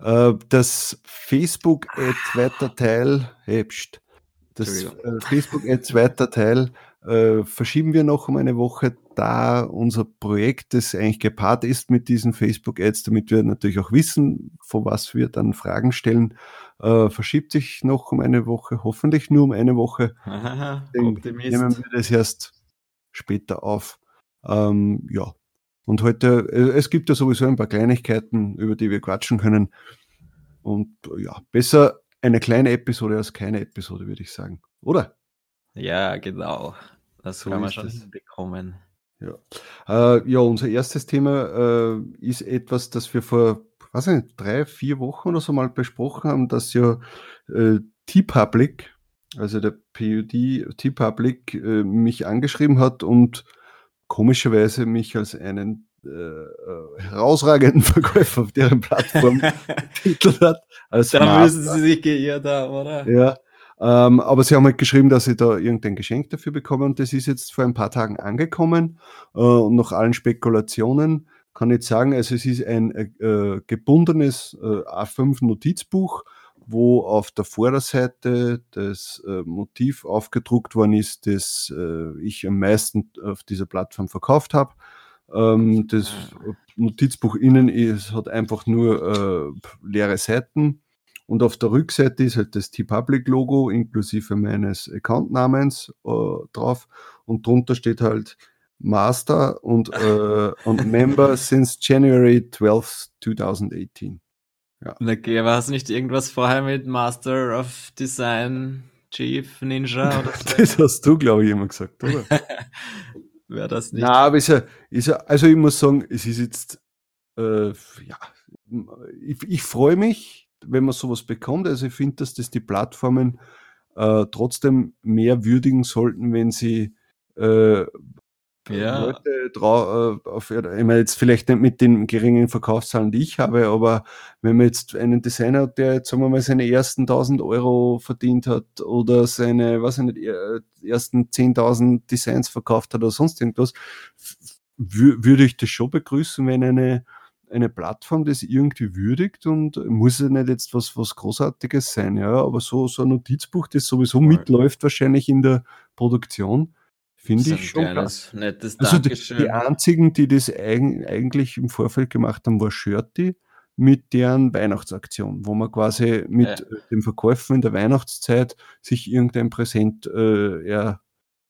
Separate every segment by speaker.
Speaker 1: Äh, das Facebook Ad zweiter Teil, hey, pst, das äh, Facebook Ad zweiter Teil äh, verschieben wir noch um eine Woche, da unser Projekt, das eigentlich gepaart ist mit diesen Facebook Ads, damit wir natürlich auch wissen, vor was wir dann Fragen stellen, äh, verschiebt sich noch um eine Woche, hoffentlich nur um eine Woche.
Speaker 2: Aha,
Speaker 1: Nehmen wir das erst später auf. Ähm, ja, und heute, äh, es gibt ja sowieso ein paar Kleinigkeiten, über die wir quatschen können. Und ja, besser eine kleine Episode als keine Episode, würde ich sagen. Oder?
Speaker 2: Ja, genau. Das so haben wir schon bekommen.
Speaker 1: Ja. Äh, ja, unser erstes Thema äh, ist etwas, das wir vor, weiß nicht, drei, vier Wochen oder so mal besprochen haben, dass ja äh, T-Public, also der PUD T-Public, äh, mich angeschrieben hat und komischerweise mich als einen äh, äh herausragenden Verkäufer auf deren Plattform
Speaker 2: getitelt hat. Als da Master. müssen sie sich geirrt haben, oder?
Speaker 1: Ja. Ähm, aber sie haben halt geschrieben, dass sie da irgendein Geschenk dafür bekommen und das ist jetzt vor ein paar Tagen angekommen äh, und nach allen Spekulationen kann ich sagen, also es ist ein äh, gebundenes äh, A5-Notizbuch, wo auf der Vorderseite das äh, Motiv aufgedruckt worden ist, das äh, ich am meisten auf dieser Plattform verkauft habe. Ähm, das Notizbuch innen ist, hat einfach nur äh, leere Seiten und auf der Rückseite ist halt das T-Public-Logo inklusive meines Accountnamens äh, drauf und drunter steht halt Master und, äh, und Member since January 12, 2018.
Speaker 2: Ja. Okay, aber hast du nicht irgendwas vorher mit Master of Design Chief Ninja oder
Speaker 1: so? das hast du, glaube ich, immer gesagt, oder?
Speaker 2: Wäre das nicht?
Speaker 1: Na, aber ist ja, ist ja, also ich muss sagen, es ist jetzt, äh, ja, ich, ich freue mich, wenn man sowas bekommt. Also ich finde, dass das die Plattformen äh, trotzdem mehr würdigen sollten, wenn sie äh, ja. Leute drauf, äh, auf, ich meine jetzt vielleicht nicht mit den geringen Verkaufszahlen, die ich habe, aber wenn man jetzt einen Designer hat, der jetzt sagen wir mal seine ersten 1000 Euro verdient hat oder seine, was ich nicht, äh, ersten 10.000 Designs verkauft hat oder sonst irgendwas, würde ich das schon begrüßen, wenn eine, eine Plattform das irgendwie würdigt und muss ja nicht jetzt was, was Großartiges sein, ja, aber so, so ein Notizbuch, das sowieso mitläuft wahrscheinlich in der Produktion, Finde ich schon
Speaker 2: kleines, nettes
Speaker 1: Also die, die, einzigen, die das eigen, eigentlich im Vorfeld gemacht haben, war Shirty mit deren Weihnachtsaktion, wo man quasi mit ja. dem Verkäufen in der Weihnachtszeit sich irgendein Präsent äh, er,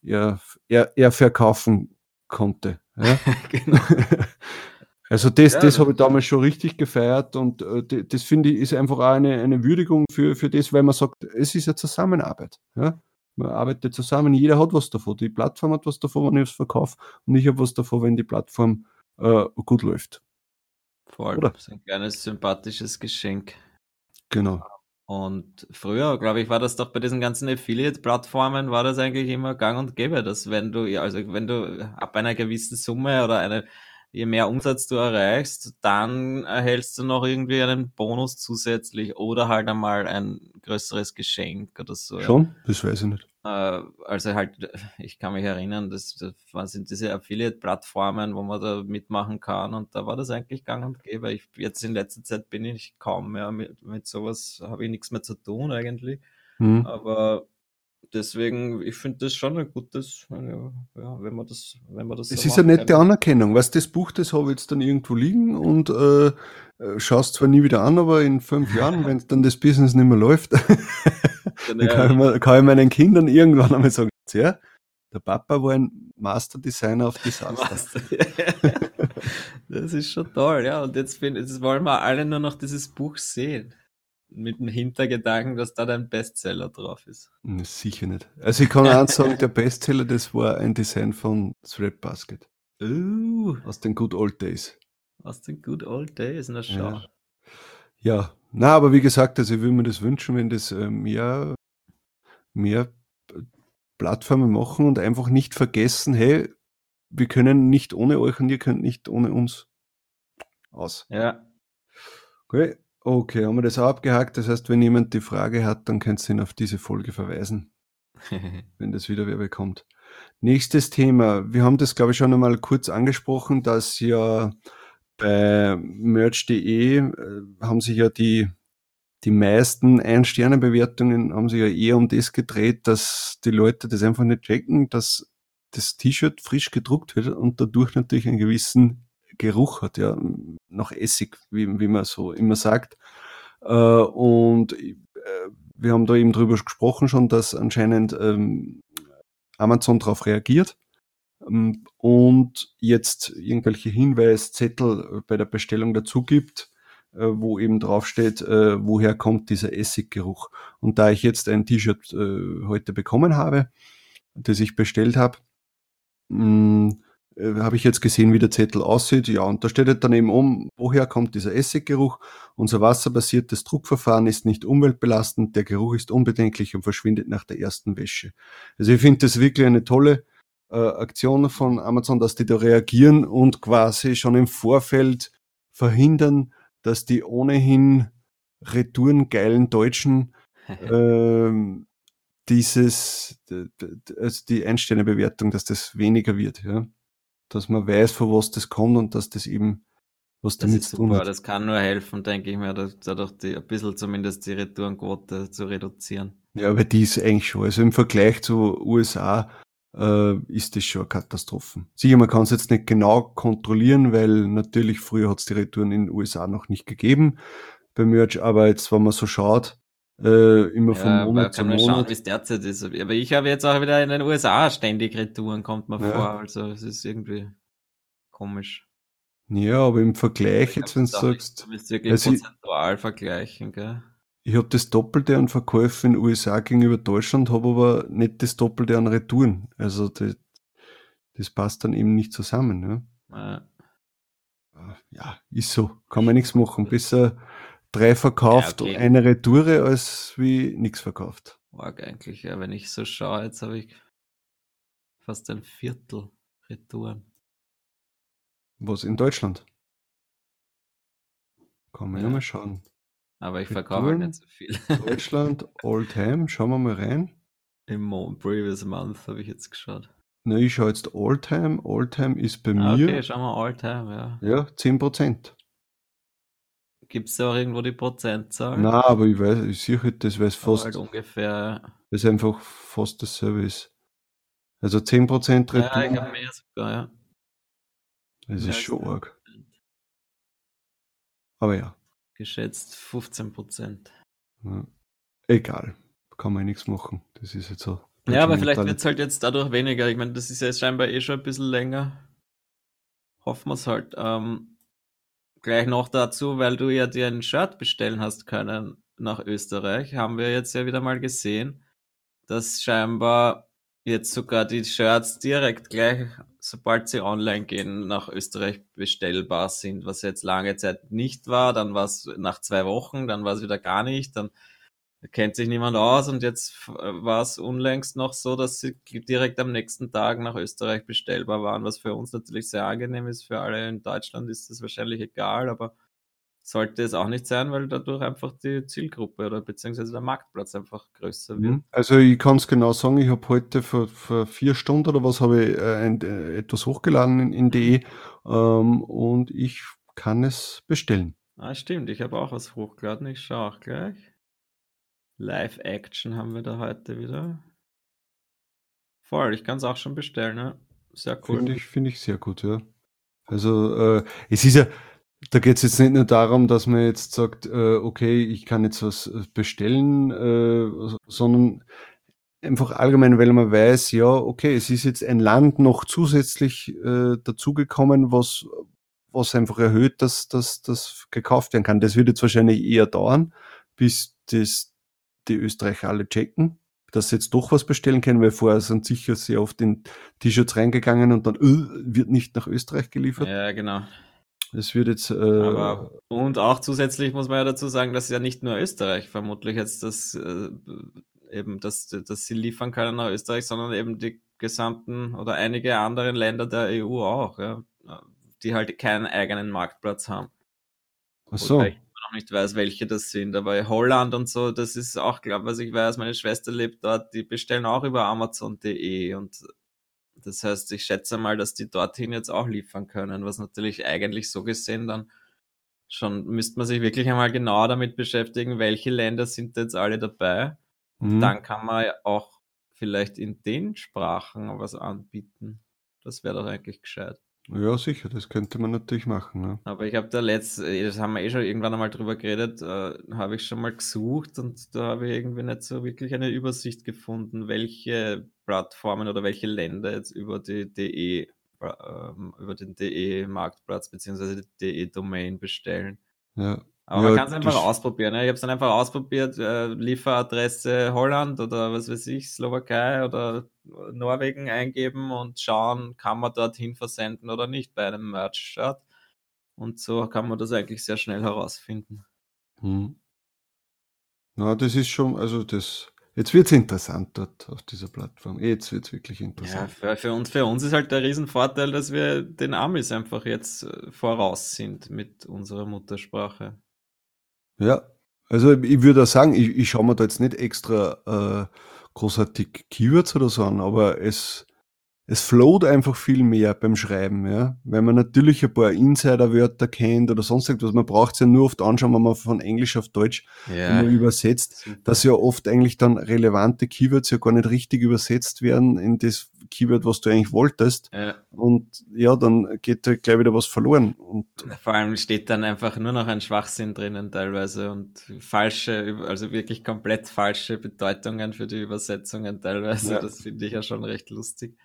Speaker 1: er, er, er verkaufen konnte. Ja? genau. Also das, ja, das habe ich damals schon richtig gefeiert und äh, das finde ich ist einfach auch eine, eine Würdigung für, für das, weil man sagt, es ist eine Zusammenarbeit. Ja? Man arbeitet zusammen, jeder hat was davon. Die Plattform hat was davon, wenn ich es verkaufe und ich habe was davon, wenn die Plattform äh, gut läuft.
Speaker 2: Voll, Oder? das ist ein kleines sympathisches Geschenk.
Speaker 1: Genau.
Speaker 2: Und früher, glaube ich, war das doch bei diesen ganzen Affiliate-Plattformen, war das eigentlich immer gang und gäbe, dass wenn du, also wenn du ab einer gewissen Summe oder eine je mehr Umsatz du erreichst, dann erhältst du noch irgendwie einen Bonus zusätzlich oder halt einmal ein größeres Geschenk oder so.
Speaker 1: Schon? Das weiß ich nicht.
Speaker 2: Äh, also halt, ich kann mich erinnern, das, das sind diese Affiliate-Plattformen, wo man da mitmachen kann und da war das eigentlich gang und gäbe. Ich, jetzt in letzter Zeit bin ich kaum mehr mit, mit sowas, habe ich nichts mehr zu tun eigentlich. Hm. Aber deswegen, ich finde das schon ein gutes, ja, wenn man das, wenn man das.
Speaker 1: Es ist eine nette kann. Anerkennung. Was das Buch, das habe ich jetzt dann irgendwo liegen und äh, äh schaust zwar nie wieder an, aber in fünf Jahren, wenn dann das Business nicht mehr läuft, dann kann ich, mal, kann ich, meinen Kindern irgendwann einmal sagen, ja, der Papa war ein Master Designer auf Desaster.
Speaker 2: Das ist schon toll, ja. Und jetzt, bin, jetzt wollen wir alle nur noch dieses Buch sehen mit dem Hintergedanken, dass da dein Bestseller drauf ist.
Speaker 1: Sicher nicht. Also ich kann auch sagen, der Bestseller, das war ein Design von Thread Basket.
Speaker 2: Uh.
Speaker 1: Aus den Good Old Days.
Speaker 2: Aus den Good Old Days, na schau.
Speaker 1: Ja. Ja, na, aber wie gesagt, also ich würde mir das wünschen, wenn das äh, mehr, mehr Plattformen machen und einfach nicht vergessen, hey, wir können nicht ohne euch und ihr könnt nicht ohne uns. Aus.
Speaker 2: Ja.
Speaker 1: Okay, okay, haben wir das auch abgehakt. Das heißt, wenn jemand die Frage hat, dann könnt ihr ihn auf diese Folge verweisen, wenn das wieder wer bekommt. Nächstes Thema. Wir haben das, glaube ich, schon einmal kurz angesprochen, dass ja bei merch.de äh, haben sich ja die, die meisten Ein-Sterne-Bewertungen haben sich ja eher um das gedreht, dass die Leute das einfach nicht checken, dass das T-Shirt frisch gedruckt wird und dadurch natürlich einen gewissen Geruch hat, ja, nach Essig, wie, wie man so immer sagt. Äh, und äh, wir haben da eben drüber gesprochen schon, dass anscheinend ähm, Amazon darauf reagiert ähm, und jetzt irgendwelche Hinweiszettel bei der Bestellung dazu gibt, äh, wo eben draufsteht, äh, woher kommt dieser Essiggeruch. Und da ich jetzt ein T-Shirt äh, heute bekommen habe, das ich bestellt habe, mm, habe ich jetzt gesehen, wie der Zettel aussieht. Ja, und da steht halt dann eben um, woher kommt dieser Essiggeruch. Unser wasserbasiertes Druckverfahren ist nicht umweltbelastend, der Geruch ist unbedenklich und verschwindet nach der ersten Wäsche. Also ich finde das wirklich eine tolle äh, Aktion von Amazon, dass die da reagieren und quasi schon im Vorfeld verhindern, dass die ohnehin retourengeilen Deutschen ähm, dieses, also die Einsternebewertung, dass das weniger wird, ja. Dass man weiß, von was das kommt und dass das eben was
Speaker 2: damit zu tun hat. Das kann nur helfen, denke ich mir, dadurch die, ein bisschen zumindest die Retourenquote zu reduzieren.
Speaker 1: Ja, aber die ist eigentlich schon. Also im Vergleich zu USA äh, ist das schon eine Katastrophe. Sicher, man kann es jetzt nicht genau kontrollieren, weil natürlich früher hat es die Retouren in den USA noch nicht gegeben beim Merch, aber jetzt, wenn man so schaut, äh, immer ja, von Monat zu Monat. Schauen,
Speaker 2: wie es derzeit ist. Aber ich habe jetzt auch wieder in den USA ständig Retouren, kommt mir ja. vor. Also es ist irgendwie komisch.
Speaker 1: Ja, aber im Vergleich, jetzt wenn du sagst.
Speaker 2: Du willst wirklich also prozentual ich, vergleichen, gell?
Speaker 1: Ich habe das Doppelte an Verkäufen in den USA gegenüber Deutschland, habe aber nicht das Doppelte an Retouren. Also das, das passt dann eben nicht zusammen. Ja. ja, ist so. Kann man nichts machen. Besser drei verkauft ja, okay. eine Retoure als wie nichts verkauft.
Speaker 2: Mag eigentlich, ja, wenn ich so schaue, jetzt habe ich fast ein Viertel Retouren.
Speaker 1: Was in Deutschland? Kann man ja, ja mal schauen.
Speaker 2: Aber ich verkaufe halt nicht so viel.
Speaker 1: Deutschland, All-Time, schauen wir mal rein.
Speaker 2: Im Previous Month habe ich jetzt geschaut.
Speaker 1: Na, ich schaue jetzt All-Time. All-Time ist bei ah, mir.
Speaker 2: Okay, schauen wir All-Time, ja.
Speaker 1: Ja, 10%.
Speaker 2: Gibt es da auch irgendwo die Prozentzahl?
Speaker 1: Na, aber ich weiß, ich sehe halt, das weiß fast.
Speaker 2: Halt ungefähr.
Speaker 1: Das ist einfach fast dasselbe ist. Also 10%
Speaker 2: Retour. Ja, ich habe mehr sogar, ja.
Speaker 1: Das ist schon arg. Aber ja
Speaker 2: geschätzt 15 Prozent.
Speaker 1: Ja. Egal, kann man nichts machen. Das ist jetzt so.
Speaker 2: Ja, aber vielleicht wird es halt jetzt dadurch weniger. Ich meine, das ist ja jetzt scheinbar eh schon ein bisschen länger. Hoffen wir es halt. Ähm, gleich noch dazu, weil du ja dir ein Shirt bestellen hast können nach Österreich, haben wir jetzt ja wieder mal gesehen, dass scheinbar jetzt sogar die Shirts direkt gleich sobald sie online gehen, nach Österreich bestellbar sind, was jetzt lange Zeit nicht war. Dann war es nach zwei Wochen, dann war es wieder gar nicht. Dann kennt sich niemand aus und jetzt war es unlängst noch so, dass sie direkt am nächsten Tag nach Österreich bestellbar waren, was für uns natürlich sehr angenehm ist. Für alle in Deutschland ist das wahrscheinlich egal, aber sollte es auch nicht sein, weil dadurch einfach die Zielgruppe oder beziehungsweise der Marktplatz einfach größer wird. Mhm.
Speaker 1: Also ich kann es genau sagen, ich habe heute vor, vor, vier Stunden oder was habe ich äh, ein, äh, etwas hochgeladen in, in DE ähm, und ich kann es bestellen.
Speaker 2: Ah, stimmt, ich habe auch was hochgeladen, ich schaue auch gleich. Live Action haben wir da heute wieder. Voll, ich kann es auch schon bestellen, ne? Sehr cool.
Speaker 1: Finde ich, find ich sehr gut, ja. Also äh, es ist ja, da geht es jetzt nicht nur darum, dass man jetzt sagt, äh, okay, ich kann jetzt was äh, bestellen, äh, sondern einfach allgemein, weil man weiß, ja, okay, es ist jetzt ein Land noch zusätzlich äh, dazugekommen, was, was einfach erhöht, dass, dass das gekauft werden kann. Das wird jetzt wahrscheinlich eher dauern, bis das die Österreicher alle checken, dass sie jetzt doch was bestellen können, weil vorher sind sicher sehr oft in T-Shirts reingegangen und dann öh, wird nicht nach Österreich geliefert.
Speaker 2: Ja, genau.
Speaker 1: Es wird jetzt. Äh,
Speaker 2: Aber, und auch zusätzlich muss man ja dazu sagen, dass ja nicht nur Österreich vermutlich jetzt das äh, eben, dass, dass sie liefern können nach Österreich, sondern eben die gesamten oder einige andere Länder der EU auch, ja, die halt keinen eigenen Marktplatz haben.
Speaker 1: Ach so.
Speaker 2: Noch nicht weiß, welche das sind, aber Holland und so, das ist auch, glaube was ich weiß, meine Schwester lebt dort, die bestellen auch über Amazon.de und das heißt, ich schätze mal, dass die dorthin jetzt auch liefern können, was natürlich eigentlich so gesehen dann schon, müsste man sich wirklich einmal genau damit beschäftigen, welche Länder sind jetzt alle dabei. Mhm. Dann kann man ja auch vielleicht in den Sprachen was anbieten. Das wäre doch eigentlich gescheit.
Speaker 1: Ja, sicher, das könnte man natürlich machen. Ne?
Speaker 2: Aber ich habe da letzt, äh, das haben wir eh schon irgendwann einmal drüber geredet, äh, habe ich schon mal gesucht und da habe ich irgendwie nicht so wirklich eine Übersicht gefunden, welche Plattformen oder welche Länder jetzt über die DE, äh, über den DE-Marktplatz bzw. die DE-Domain bestellen.
Speaker 1: Ja.
Speaker 2: Aber ja, man kann es einfach ausprobieren. Ne? Ich habe es dann einfach ausprobiert, äh, Lieferadresse Holland oder was weiß ich, Slowakei oder Norwegen eingeben und schauen, kann man dorthin versenden oder nicht bei einem Merch-Shirt. Und so kann man das eigentlich sehr schnell herausfinden.
Speaker 1: Hm. Na, das ist schon, also das, jetzt wird es interessant dort auf dieser Plattform. Jetzt wird es wirklich interessant. Ja,
Speaker 2: für, für, uns, für uns ist halt der Riesenvorteil, dass wir den Amis einfach jetzt äh, voraus sind mit unserer Muttersprache.
Speaker 1: Ja, also ich würde sagen, ich, ich schaue mir da jetzt nicht extra äh, großartig Keywords oder so an, aber es, es float einfach viel mehr beim Schreiben, ja. Weil man natürlich ein paar Insider-Wörter kennt oder sonst irgendwas. Man braucht es ja nur oft anschauen, wenn man von Englisch auf Deutsch ja. übersetzt, Super. dass ja oft eigentlich dann relevante Keywords ja gar nicht richtig übersetzt werden in das Keyword, was du eigentlich wolltest. Ja. Und ja, dann geht da gleich wieder was verloren. Und
Speaker 2: Vor allem steht dann einfach nur noch ein Schwachsinn drinnen teilweise und falsche, also wirklich komplett falsche Bedeutungen für die Übersetzungen teilweise. Ja. Das finde ich ja schon recht lustig.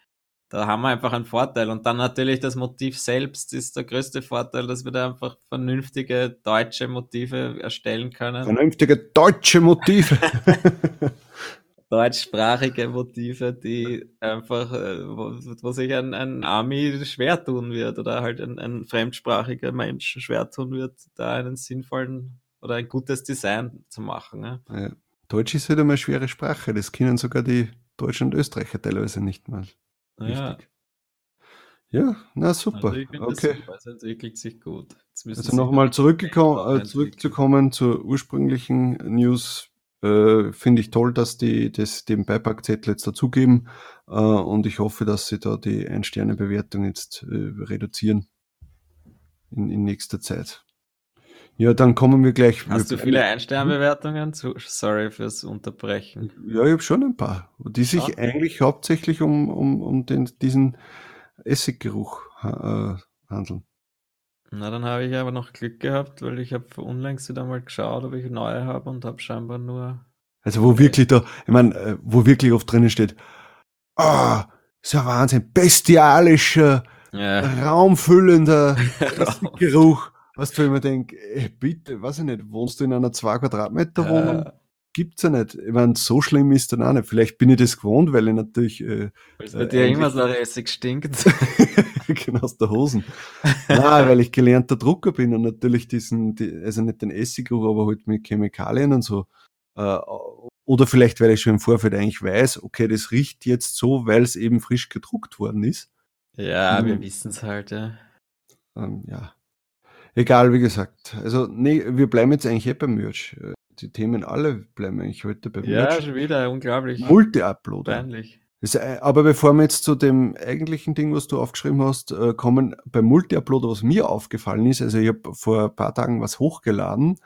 Speaker 2: Da haben wir einfach einen Vorteil. Und dann natürlich das Motiv selbst ist der größte Vorteil, dass wir da einfach vernünftige deutsche Motive erstellen können.
Speaker 1: Vernünftige deutsche Motive.
Speaker 2: deutschsprachige Motive, die einfach, äh, wo, wo sich ein, ein Ami schwer tun wird oder halt ein, ein fremdsprachiger Mensch schwer tun wird, da einen sinnvollen oder ein gutes Design zu machen. Ne?
Speaker 1: Ja. Deutsch ist halt immer eine schwere Sprache, das kennen sogar die Deutschen und Österreicher teilweise nicht mal.
Speaker 2: Ja.
Speaker 1: Ja, na super.
Speaker 2: Also okay. Super. Es entwickelt sich gut.
Speaker 1: Also nochmal zurückgekommen, äh, zurückzukommen zur ursprünglichen News äh, Finde ich toll, dass die das, den Beipackzettel jetzt dazugeben äh, und ich hoffe, dass sie da die Ein-Sterne-Bewertung jetzt äh, reduzieren in, in nächster Zeit. Ja, dann kommen wir gleich.
Speaker 2: Hast du viele Ein-Sterne-Bewertungen? Sorry fürs Unterbrechen.
Speaker 1: Ja, ich habe schon ein paar, die sich okay. eigentlich hauptsächlich um, um, um den, diesen Essiggeruch äh, handeln.
Speaker 2: Na, dann habe ich aber noch Glück gehabt, weil ich habe unlängst wieder mal geschaut, ob ich neue habe und habe scheinbar nur.
Speaker 1: Also wo wirklich da, ich meine, äh, wo wirklich oft drinnen steht, ah, oh, ist ja Wahnsinn, bestialischer, ja. raumfüllender Geruch. Was du immer denkst, ey, bitte, weiß ich nicht, wohnst du in einer 2 Quadratmeter Wohnung? Ja gibt's ja nicht. Ich meine, so schlimm ist dann auch nicht. Vielleicht bin ich das gewohnt, weil ich natürlich. Äh,
Speaker 2: weil es bei äh, dir immer so Essig stinkt.
Speaker 1: genau aus der Hosen. Nein, weil ich gelernter Drucker bin und natürlich diesen, die, also nicht den Essiggeruch, aber halt mit Chemikalien und so. Äh, oder vielleicht, weil ich schon im Vorfeld eigentlich weiß, okay, das riecht jetzt so, weil es eben frisch gedruckt worden ist.
Speaker 2: Ja, hm. wir wissen es halt, ja.
Speaker 1: Ähm, ja. Egal, wie gesagt. Also, nee, wir bleiben jetzt eigentlich eh beim Merch die Themen alle bleiben eigentlich heute bei
Speaker 2: mir. Ja, schon wieder, unglaublich.
Speaker 1: Multi-Upload.
Speaker 2: Peinlich.
Speaker 1: Äh, aber bevor wir jetzt zu dem eigentlichen Ding, was du aufgeschrieben hast, äh, kommen, beim Multi-Upload, was mir aufgefallen ist, also ich habe vor ein paar Tagen was hochgeladen,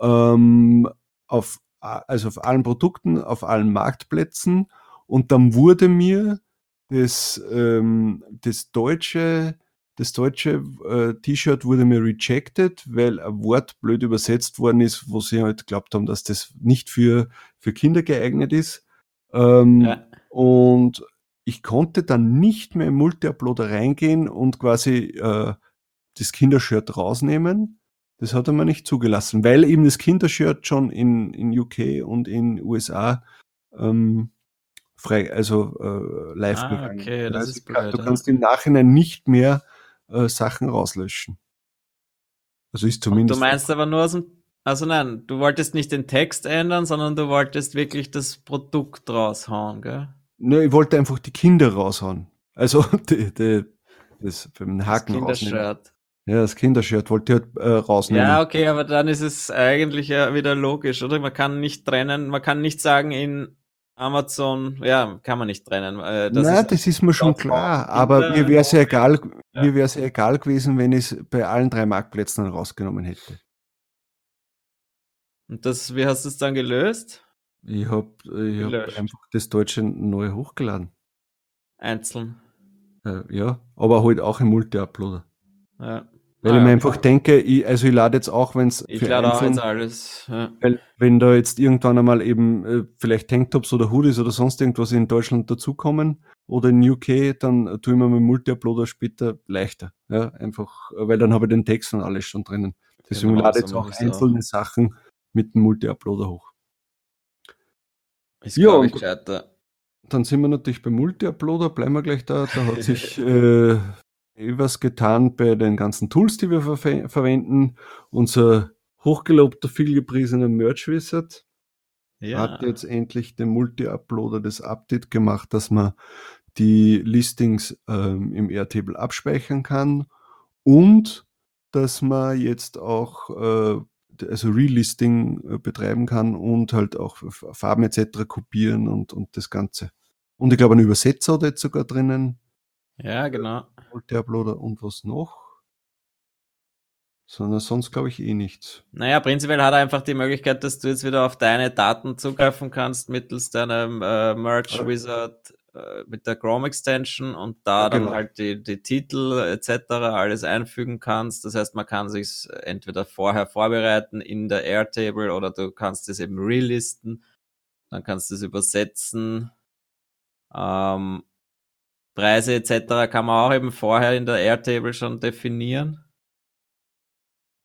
Speaker 1: ähm, auf, also auf allen Produkten, auf allen Marktplätzen und dann wurde mir das, ähm, das deutsche das deutsche äh, T-Shirt wurde mir rejected, weil ein Wort blöd übersetzt worden ist, wo sie halt glaubt haben, dass das nicht für, für Kinder geeignet ist. Ähm, ja. Und ich konnte dann nicht mehr im Multi-Uploader reingehen und quasi äh, das Kindershirt rausnehmen. Das hat er mir nicht zugelassen, weil eben das Kindershirt schon in, in UK und in USA ähm, frei, also äh, live
Speaker 2: ah, gegangen. Okay, das
Speaker 1: also
Speaker 2: ist blöd,
Speaker 1: du kannst im Nachhinein nicht mehr äh, Sachen rauslöschen. Also ist zumindest.
Speaker 2: Und du meinst aber nur aus dem, also nein, du wolltest nicht den Text ändern, sondern du wolltest wirklich das Produkt raushauen, gell?
Speaker 1: Ne, ich wollte einfach die Kinder raushauen. Also die, die, das beim Haken
Speaker 2: das. Kindershirt.
Speaker 1: Ja, das Kindershirt wollte ich halt äh, rausnehmen.
Speaker 2: Ja, okay, aber dann ist es eigentlich ja wieder logisch, oder? Man kann nicht trennen, man kann nicht sagen in Amazon, ja, kann man nicht trennen. Äh, das
Speaker 1: Nein,
Speaker 2: ist,
Speaker 1: das ist mir schon klar, aber mir wäre es ja egal,
Speaker 2: Ja.
Speaker 1: mir wäre es egal gewesen, wenn ich es bei allen drei Marktplätzen rausgenommen hätte.
Speaker 2: und das, wie hast du es dann gelöst?
Speaker 1: Ich habe ich hab einfach das Deutsche neu hochgeladen.
Speaker 2: Einzeln.
Speaker 1: Äh, ja, aber halt auch im Multi-Uploader.
Speaker 2: Ja.
Speaker 1: Weil
Speaker 2: Ah,
Speaker 1: ich mir
Speaker 2: ja.
Speaker 1: einfach denke, ich, also ich lade jetzt auch, wenn es
Speaker 2: Ich lade auch jetzt alles. Ja.
Speaker 1: weil wenn da jetzt irgendwann einmal eben äh, vielleicht Tanktops oder Hoodies oder sonst irgendwas in Deutschland dazukommen oder in UK, dann tue ich mir mit Multi-Uploader später leichter. Ja, einfach, weil dann habe ich den Text und alles schon drinnen. Deswegen
Speaker 2: Genau,
Speaker 1: lade ich jetzt auch
Speaker 2: ich's auch.
Speaker 1: einzelne Sachen mit dem Multi-Uploader hoch.
Speaker 2: Ist,
Speaker 1: Ja,
Speaker 2: ich, gescheiter.
Speaker 1: Dann sind wir natürlich beim Multi-Uploader, bleiben wir gleich da. Da hat sich äh, was getan bei den ganzen Tools, die wir verfe- verwenden. Unser hochgelobter, vielgepriesener Merch Wizard
Speaker 2: Ja.
Speaker 1: hat jetzt endlich dem Multi-Uploader das Update gemacht, dass man die Listings ähm, im Airtable abspeichern kann und dass man jetzt auch äh, also Relisting äh, betreiben kann und halt auch Farben etc. kopieren und, und das Ganze. Und ich glaube, ein Übersetzer hat jetzt sogar drinnen,
Speaker 2: ja, genau.
Speaker 1: Multi-Uploader und was noch? Sondern sonst glaube ich eh nichts.
Speaker 2: Naja, prinzipiell hat er einfach die Möglichkeit, dass du jetzt wieder auf deine Daten zugreifen kannst mittels deinem äh, Merge. Wizard äh, mit der Chrome Extension und da
Speaker 1: Ja,
Speaker 2: dann
Speaker 1: genau.
Speaker 2: halt die, die Titel etc. alles einfügen kannst. Das heißt, man kann sich entweder vorher vorbereiten in der Airtable oder du kannst es eben relisten. Dann kannst du es übersetzen. Ähm, Preise etc. kann man auch eben vorher in der Airtable schon definieren.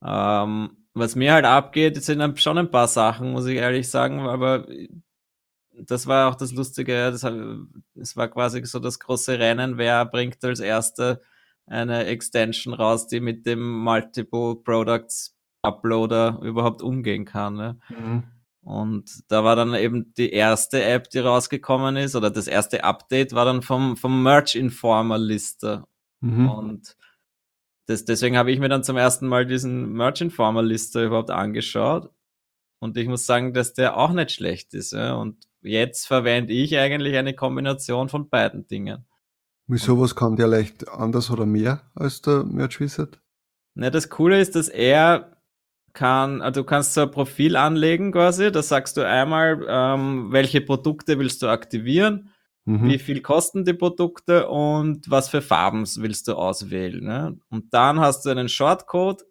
Speaker 2: Ähm, was mir halt abgeht, sind schon ein paar Sachen, muss ich ehrlich sagen, aber das war auch das Lustige, das, es war quasi so das große Rennen, wer bringt als erster eine Extension raus, die mit dem Multiple Products Uploader überhaupt umgehen kann. Ne? Und da war dann eben die erste App, die rausgekommen ist, oder das erste Update war dann vom, vom Merch Informer Lister.
Speaker 1: Mhm.
Speaker 2: Und das, deswegen habe ich mir dann zum ersten Mal diesen Merch Informer Lister überhaupt angeschaut. Und ich muss sagen, dass der auch nicht schlecht ist. Ja? Und jetzt verwende ich eigentlich eine Kombination von beiden Dingen.
Speaker 1: Wieso was kann der leicht anders oder mehr als der Merch Wizard?
Speaker 2: Ne, das Coole ist, dass er kann, also du kannst so ein Profil anlegen quasi, da sagst du einmal, ähm, welche Produkte willst du aktivieren,
Speaker 1: Mhm.
Speaker 2: wie viel kosten die Produkte und was für Farben willst du auswählen. Ne? Und dann hast du einen Shortcode,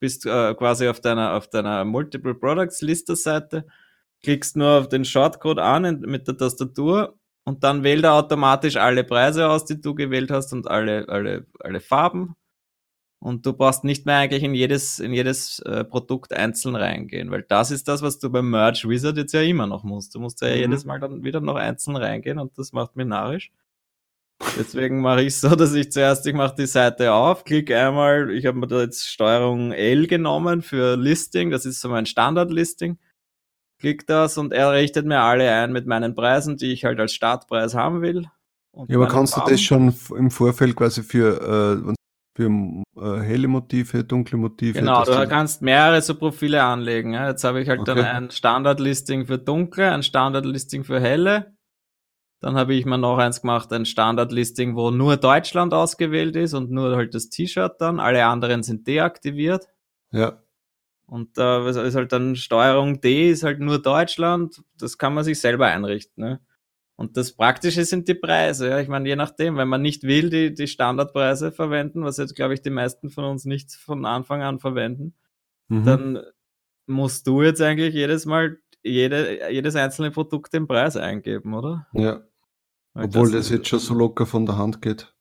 Speaker 2: bist äh, quasi auf deiner, auf deiner Multiple Products Liste Seite, klickst nur auf den Shortcode an in, mit der Tastatur und dann wählt er automatisch alle Preise aus, die du gewählt hast und alle, alle, alle Farben. Und du brauchst nicht mehr eigentlich in jedes, in jedes äh, Produkt einzeln reingehen, weil das ist das, was du beim Merge Wizard jetzt ja immer noch musst. Du musst ja
Speaker 1: Mhm.
Speaker 2: jedes Mal dann wieder noch einzeln reingehen und das macht mir narrisch. Deswegen mache ich so, dass ich zuerst, ich mache die Seite auf, klicke einmal, ich habe mir da jetzt Steuerung L genommen für Listing, das ist so mein Standard-Listing. Klick das und er richtet mir alle ein mit meinen Preisen, die ich halt als Startpreis haben will.
Speaker 1: Ja, aber kannst du
Speaker 2: Farben.
Speaker 1: das schon im Vorfeld quasi für, äh, für äh, helle Motive, dunkle Motive?
Speaker 2: Genau, du kannst mehrere so Profile anlegen. Ja. Jetzt habe ich halt dann
Speaker 1: Okay.
Speaker 2: ein Standard-Listing für dunkle, ein Standard-Listing für helle. Dann habe ich mir noch eins gemacht, ein Standard-Listing, wo nur Deutschland ausgewählt ist und nur halt das T-Shirt dann. Alle anderen sind deaktiviert.
Speaker 1: Ja,
Speaker 2: Und da ist halt dann Steuerung D ist halt nur Deutschland. Das kann man sich selber einrichten. Ne? Und das Praktische sind die Preise. Ja? Ich meine, je nachdem, wenn man nicht will, die, die Standardpreise verwenden, was jetzt, glaube ich, die meisten von uns nicht von Anfang an verwenden,
Speaker 1: mhm.
Speaker 2: dann musst du jetzt eigentlich jedes Mal jede, jedes einzelne Produkt den Preis eingeben, oder?
Speaker 1: ja.
Speaker 2: Weil
Speaker 1: Obwohl das,
Speaker 2: ist-
Speaker 1: jetzt schon so locker von der Hand geht.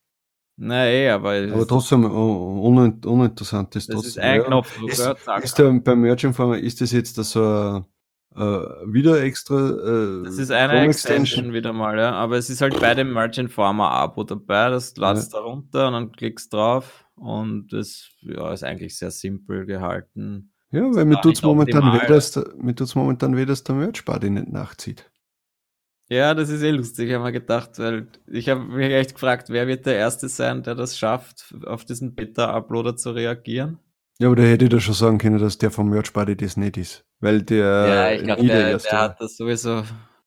Speaker 2: Na eh, aber,
Speaker 1: Aber trotzdem oh, unin uninteressant ist
Speaker 2: das
Speaker 1: trotzdem.
Speaker 2: ist ein. Knopfdruck.
Speaker 1: Ist, ist der, beim Merch Informer, ist das jetzt so ein, äh, wieder extra. Äh,
Speaker 2: das ist eine Extension, Extension wieder mal, ja. Aber es ist halt bei dem Merch Informer Abo dabei. Das ladst ja. da runter und dann klickst drauf und das ja, ist eigentlich sehr simpel gehalten.
Speaker 1: Ja, weil mir tut es momentan weh, dass, mir tut's momentan weh, dass der Merch Buddy nicht nachzieht.
Speaker 2: Ja, das ist eh lustig, ich habe mir gedacht, weil ich habe mich echt gefragt, wer wird der Erste sein, der das schafft, auf diesen Beta-Uploader zu reagieren?
Speaker 1: Ja, aber da hätte ich da schon sagen können, dass der vom Merch Buddy das nicht ist. Weil der.
Speaker 2: Ja, ich glaube, der, der hat das sowieso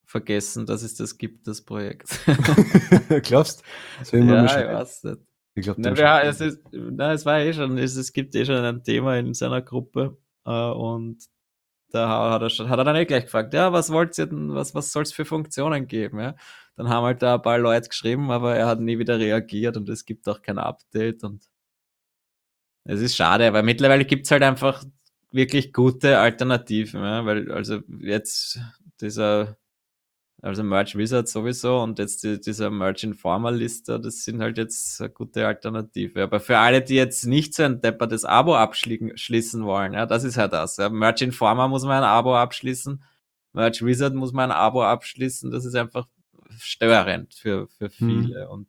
Speaker 2: vergessen, dass es das gibt, das Projekt.
Speaker 1: Glaubst
Speaker 2: du? Ja, ich weiß nicht. Ich glaube, na, ja, es, ist, na, es war eh schon, es, es gibt eh schon ein Thema in seiner Gruppe äh, und da hat er, schon, hat er dann eh gleich gefragt, ja, was wollt ihr denn, was, was soll es für Funktionen geben? Ja? Dann haben halt da ein paar Leute geschrieben, aber er hat nie wieder reagiert und es gibt auch kein Update und es ist schade, weil mittlerweile gibt es halt einfach wirklich gute Alternativen, ja? weil also jetzt dieser also Merge Wizard sowieso und jetzt die, dieser Merge Informer Lister, das sind halt jetzt eine gute Alternative. Aber für alle, die jetzt nicht so ein deppertes Abo abschließen wollen, ja, das ist halt das. Ja. Merge Informer muss man ein Abo abschließen, Merge Wizard muss man ein Abo abschließen, das ist einfach störend für, für hm. viele. Hm. Und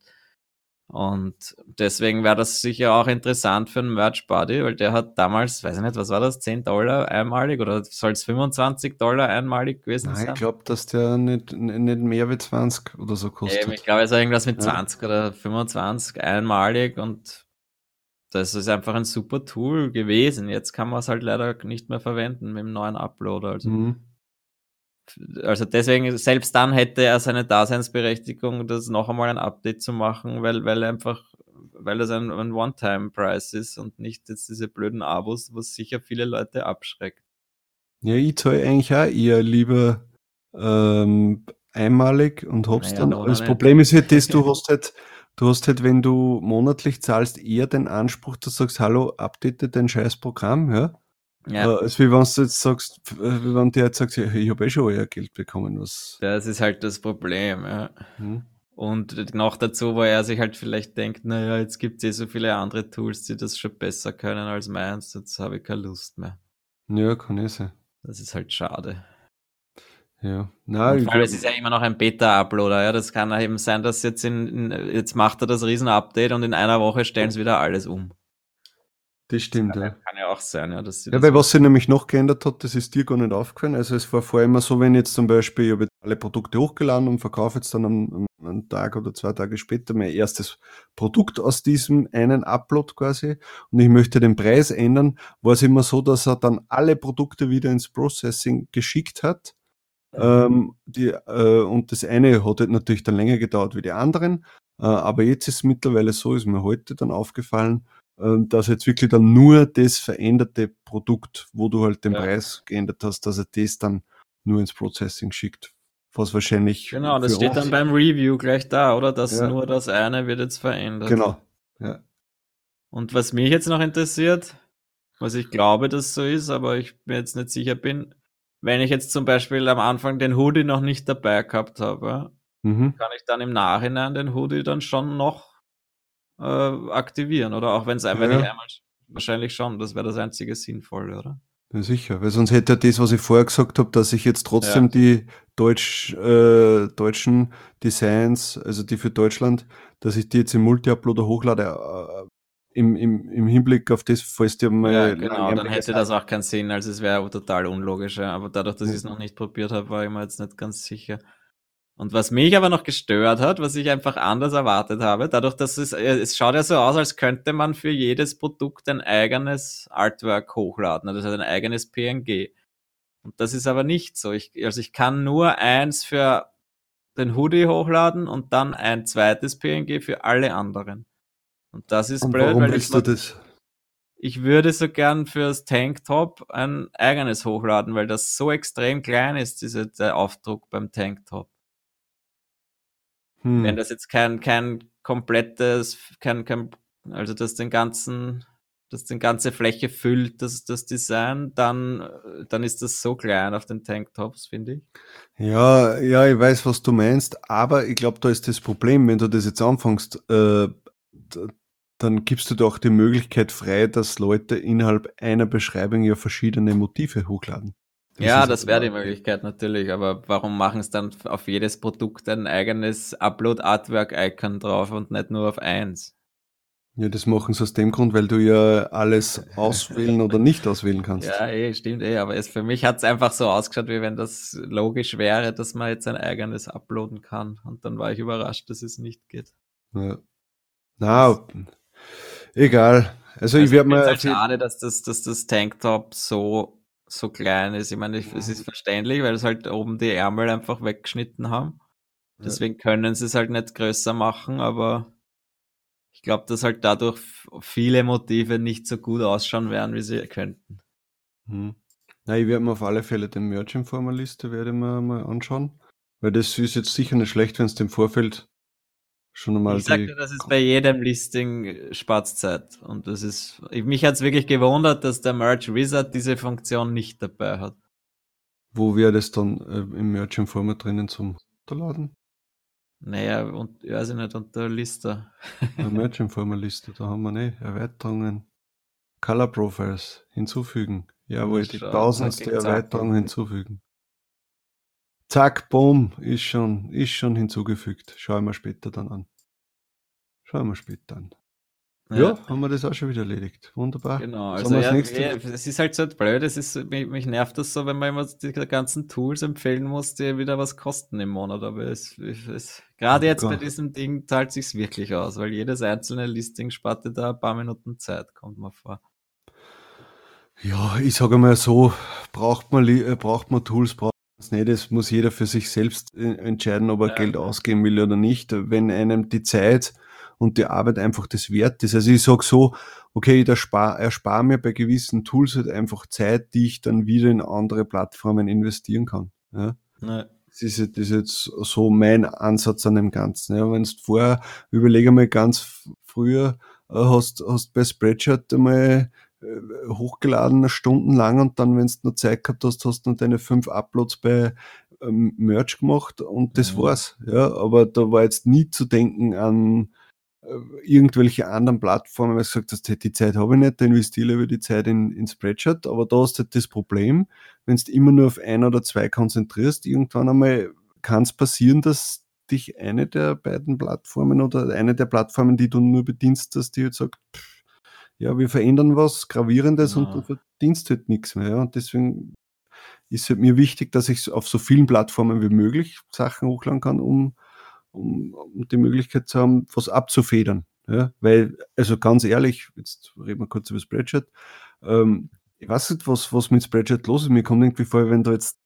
Speaker 2: und deswegen wäre das sicher auch interessant für einen Merch Buddy, weil der hat damals, weiß ich nicht, was war das, 10 Dollar einmalig oder soll es 25 Dollar einmalig gewesen Nein, sein?
Speaker 1: Ich glaube, dass der nicht, nicht mehr wie 20 oder so kostet.
Speaker 2: Eben, ich glaube, es ist irgendwas mit ja. 20 oder 25 einmalig und das ist einfach ein super Tool gewesen. Jetzt kann man es halt leider nicht mehr verwenden mit dem neuen Uploader. Also. Mhm also deswegen, selbst dann hätte er seine Daseinsberechtigung, das noch einmal ein Update zu machen, weil, weil einfach, weil das ein, ein One-Time-Price ist und nicht jetzt diese blöden Abos, was sicher viele Leute abschreckt.
Speaker 1: Ja, ich zahle eigentlich auch eher lieber ähm, einmalig und hab's naja, dann. Das Problem ist halt das, du hast halt, du hast halt, wenn du monatlich zahlst, eher den Anspruch, dass du sagst, hallo, update dein scheiß Programm, ja. Ja. Also wie wenn du jetzt sagst, wie wenn der jetzt sagt, ich habe eh schon euer Geld bekommen. Was
Speaker 2: das ist halt das Problem, ja. Hm. Und noch dazu, wo er sich halt vielleicht denkt, naja, jetzt gibt es eh so viele andere Tools, die das schon besser können als meins, jetzt habe ich keine Lust mehr.
Speaker 1: Ja, kann ich sein.
Speaker 2: Das ist halt schade.
Speaker 1: Ja,
Speaker 2: nein. Weil es ist ja immer noch ein Beta-Uploader, ja. Das kann eben sein, dass jetzt in, in jetzt macht er das Riesen-Update und in einer Woche stellen sie wieder alles um.
Speaker 1: Das stimmt,
Speaker 2: das kann, ja. Kann ja auch sein, ja. Dass
Speaker 1: ja, weil was sich nämlich noch geändert hat, das ist dir gar nicht aufgefallen. Also es war vorher immer so, wenn jetzt zum Beispiel, ich habe alle Produkte hochgeladen und verkaufe jetzt dann einen, einen Tag oder zwei Tage später mein erstes Produkt aus diesem einen Upload quasi und ich möchte den Preis ändern, war es immer so, dass er dann alle Produkte wieder ins Processing geschickt hat. Ähm, die, äh, und das eine hat halt natürlich dann länger gedauert wie die anderen. Äh, aber jetzt ist es mittlerweile so, ist mir heute dann aufgefallen, dass jetzt wirklich dann nur das veränderte Produkt, wo du halt den ja. Preis geändert hast, dass er das dann nur ins Processing schickt. Was wahrscheinlich.
Speaker 2: Genau, das steht dann beim Review gleich da, oder? Dass ja. nur das eine wird jetzt verändert.
Speaker 1: Genau. Ja.
Speaker 2: Und was mich jetzt noch interessiert, was ich glaube, dass so ist, aber ich mir jetzt nicht sicher bin, wenn ich jetzt zum Beispiel am Anfang den Hoodie noch nicht dabei gehabt habe, mhm. kann ich dann im Nachhinein den Hoodie dann schon noch äh, aktivieren, oder? Auch wenn es einfach ja. nicht einmal, wahrscheinlich schon, das wäre das einzige Sinnvolle, oder?
Speaker 1: Ja, sicher, weil sonst hätte er das, was ich vorher gesagt habe, dass ich jetzt trotzdem ja. die Deutsch, äh, deutschen Designs, also die für Deutschland, dass ich die jetzt im Multi-Uploader hochlade, äh, im, im, im Hinblick auf das, falls dir mal.
Speaker 2: Ja, genau, dann hätte das auch keinen Sinn, also es wäre total unlogisch, aber dadurch, dass ich es noch nicht probiert habe, war ich mir jetzt nicht ganz sicher. Und was mich aber noch gestört hat, was ich einfach anders erwartet habe, dadurch, dass es, äh, es schaut ja so aus, als könnte man für jedes Produkt ein eigenes Artwork hochladen, also ein eigenes PNG. Und das ist aber nicht so. Ich, also ich kann nur eins für den Hoodie hochladen und dann ein zweites PNG für alle anderen. Und das ist
Speaker 1: und blöd, warum weil willst ich, du das?
Speaker 2: ich würde so gern fürs Tanktop ein eigenes hochladen, weil das so extrem klein ist, dieser Aufdruck beim Tanktop. Hm. Wenn das jetzt kein, kein komplettes, kein, kein, also das den ganzen, das den ganze Fläche füllt, das, das Design, dann, dann ist das so klein auf den Tanktops, finde ich.
Speaker 1: Ja, ja, ich weiß, was du meinst, aber ich glaube, da ist das Problem, wenn du das jetzt anfängst, äh, dann gibst du doch die Möglichkeit frei, dass Leute innerhalb einer Beschreibung ja verschiedene Motive hochladen.
Speaker 2: Ja, das wäre die Möglichkeit natürlich, aber warum machen es dann auf jedes Produkt ein eigenes Upload-Artwork-Icon drauf und nicht nur auf eins?
Speaker 1: Ja, das machen sie aus dem Grund, weil du ja alles auswählen oder nicht auswählen kannst.
Speaker 2: Ja, eh, stimmt eh, aber es, für mich hat es einfach so ausgeschaut, wie wenn das logisch wäre, dass man jetzt ein eigenes uploaden kann. Und dann war ich überrascht, dass es nicht geht.
Speaker 1: Ja. Na, egal. Also, also ich werde mal.
Speaker 2: Es ist schade, dass das, dass das Tanktop so, so klein ist. Ich meine, es ist verständlich, weil es halt oben die Ärmel einfach weggeschnitten haben. Deswegen können sie es halt nicht größer machen, aber ich glaube, dass halt dadurch viele Motive nicht so gut ausschauen werden, wie sie könnten.
Speaker 1: Hm. Na, ich werde mir auf alle Fälle den Merch-Informer-Liste werde mir mal anschauen. Weil das ist jetzt sicher nicht schlecht, wenn es dem Vorfeld schon einmal.
Speaker 2: Ich sagte, das ist bei jedem Listing Sparzeit. Und das ist, mich hat es wirklich gewundert, dass der Merch Wizard diese Funktion nicht dabei hat.
Speaker 1: Wo wäre das dann äh, im Merch Informer drinnen zum Runterladen?
Speaker 2: Naja, und ich weiß nicht, unter Liste.
Speaker 1: Merch Informer Liste, da haben wir ne Erweiterungen. Color Profiles hinzufügen. Jawohl, die tausendste Erweiterung hinzufügen. Zack, boom, ist schon, ist schon hinzugefügt. Schauen wir später dann an. Schauen wir später an. Ja, ja, haben wir das auch schon wieder erledigt. Wunderbar.
Speaker 2: Genau, also ja, ja, es ist halt so blöd, es ist, mich, mich, nervt das so, wenn man immer die ganzen Tools empfehlen muss, die wieder was kosten im Monat. Aber es, es gerade jetzt bei diesem Ding zahlt sich wirklich aus, weil jedes einzelne Listing spart da ein paar Minuten Zeit, kommt mir vor.
Speaker 1: Ja, ich sage mal so, braucht man, äh, braucht man Tools, braucht nicht. Das muss jeder für sich selbst äh, entscheiden, ob er ja. Geld ausgeben will oder nicht. Wenn einem die Zeit und die Arbeit einfach das wert ist. Also ich sage so, okay, ich erspare erspar mir bei gewissen Tools halt einfach Zeit, die ich dann wieder in andere Plattformen investieren kann. Ja? Nee. Das ist, das ist jetzt so mein Ansatz an dem Ganzen. Ja, Wenn du vorher, überlege mal ganz früher, äh, hast, hast bei Spreadshirt einmal hochgeladen, stundenlang und dann, wenn du noch Zeit gehabt hast, hast du noch deine fünf Uploads bei ähm, Merch gemacht und das mhm. war's. Ja, aber da war jetzt nie zu denken an äh, irgendwelche anderen Plattformen, weil du gesagt hast, die Zeit habe ich nicht, da investiere ich über die Zeit in, in Spreadshirt, aber da hast du halt das Problem, wenn du immer nur auf ein oder zwei konzentrierst, irgendwann einmal kann es passieren, dass dich eine der beiden Plattformen oder eine der Plattformen, die du nur bedienst, dass die jetzt sagt, pff, ja, wir verändern was Gravierendes ja. und du verdienst halt nichts mehr. Ja. Und deswegen ist es halt mir wichtig, dass ich auf so vielen Plattformen wie möglich Sachen hochladen kann, um um, um die Möglichkeit zu haben, was abzufedern. Ja? Weil, also ganz ehrlich, jetzt reden wir kurz über Spreadshirt. Ähm, ich weiß nicht, was, was mit Spreadshirt los ist. Mir kommt irgendwie vor, wenn du jetzt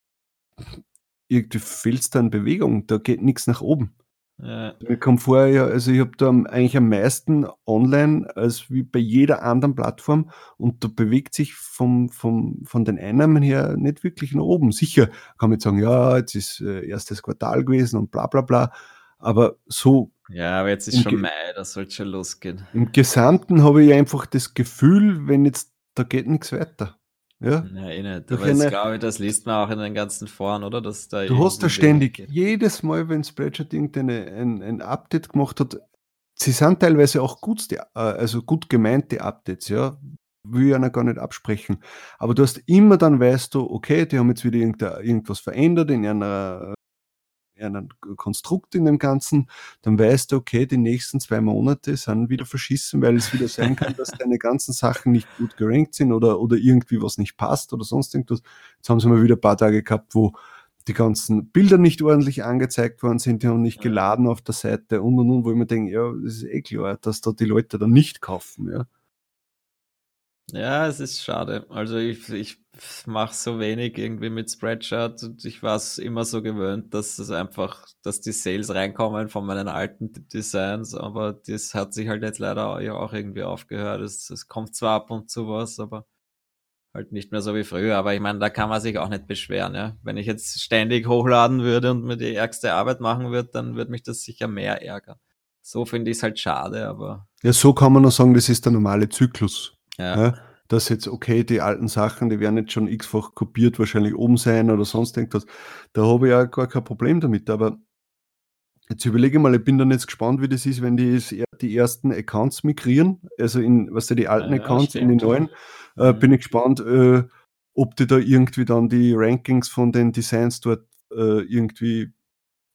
Speaker 1: irgendwie fehlst da in Bewegung, da geht nichts nach oben. Ja. Mir kommt vor, ja, also ich habe da eigentlich am meisten online als wie bei jeder anderen Plattform und da bewegt sich vom, vom, von den Einnahmen her nicht wirklich nach oben. Sicher kann man jetzt sagen, ja, jetzt ist äh, erstes Quartal gewesen und bla bla bla. Aber so.
Speaker 2: Ja, aber jetzt ist schon Mai, das sollte schon losgehen.
Speaker 1: Im Gesamten habe ich einfach das Gefühl, wenn jetzt, da geht nichts weiter. Ja,
Speaker 2: eh nicht. Aber eine, glaube das liest man auch in den ganzen Foren, oder? Dass
Speaker 1: da du hast da ständig, geht. jedes Mal, wenn Spreadshirt irgendein ein, ein Update gemacht hat, sie sind teilweise auch gut, äh, also gut gemeinte Updates, ja. Will ich ja gar nicht absprechen. Aber du hast immer dann weißt du, okay, die haben jetzt wieder irgendwas verändert in einer ein Konstrukt in dem Ganzen, dann weißt du, okay, die nächsten zwei Monate sind wieder verschissen, weil es wieder sein kann, dass deine ganzen Sachen nicht gut gerankt sind oder, oder irgendwie was nicht passt oder sonst irgendwas. Jetzt haben sie mal wieder ein paar Tage gehabt, wo die ganzen Bilder nicht ordentlich angezeigt worden sind, die haben nicht geladen auf der Seite und und und, wo ich mir denke, ja, das ist eh klar, dass da die Leute dann nicht kaufen, ja.
Speaker 2: Ja, es ist schade. Also ich, ich mache so wenig irgendwie mit Spreadshirt und ich war es immer so gewöhnt, dass es einfach, dass die Sales reinkommen von meinen alten Designs, aber das hat sich halt jetzt leider auch irgendwie aufgehört. Es, es kommt zwar ab und zu was, aber halt nicht mehr so wie früher. Aber ich meine, da kann man sich auch nicht beschweren. Ja? Wenn ich jetzt ständig hochladen würde und mir die ärgste Arbeit machen würde, dann würde mich das sicher mehr ärgern. So finde ich es halt schade, aber.
Speaker 1: Ja, so kann man nur sagen, das ist der normale Zyklus. Ja. ja. Dass jetzt, okay, die alten Sachen, die werden jetzt schon x-fach kopiert, wahrscheinlich oben sein oder sonst irgendwas. Da habe ich ja gar kein Problem damit. Aber jetzt überlege mal, ich bin dann jetzt gespannt, wie das ist, wenn die, die ersten Accounts migrieren. Also in, was weißt du, die alten ja, Accounts in die neuen. Äh, mhm. bin ich gespannt, äh, ob die da irgendwie dann die Rankings von den Designs dort äh, irgendwie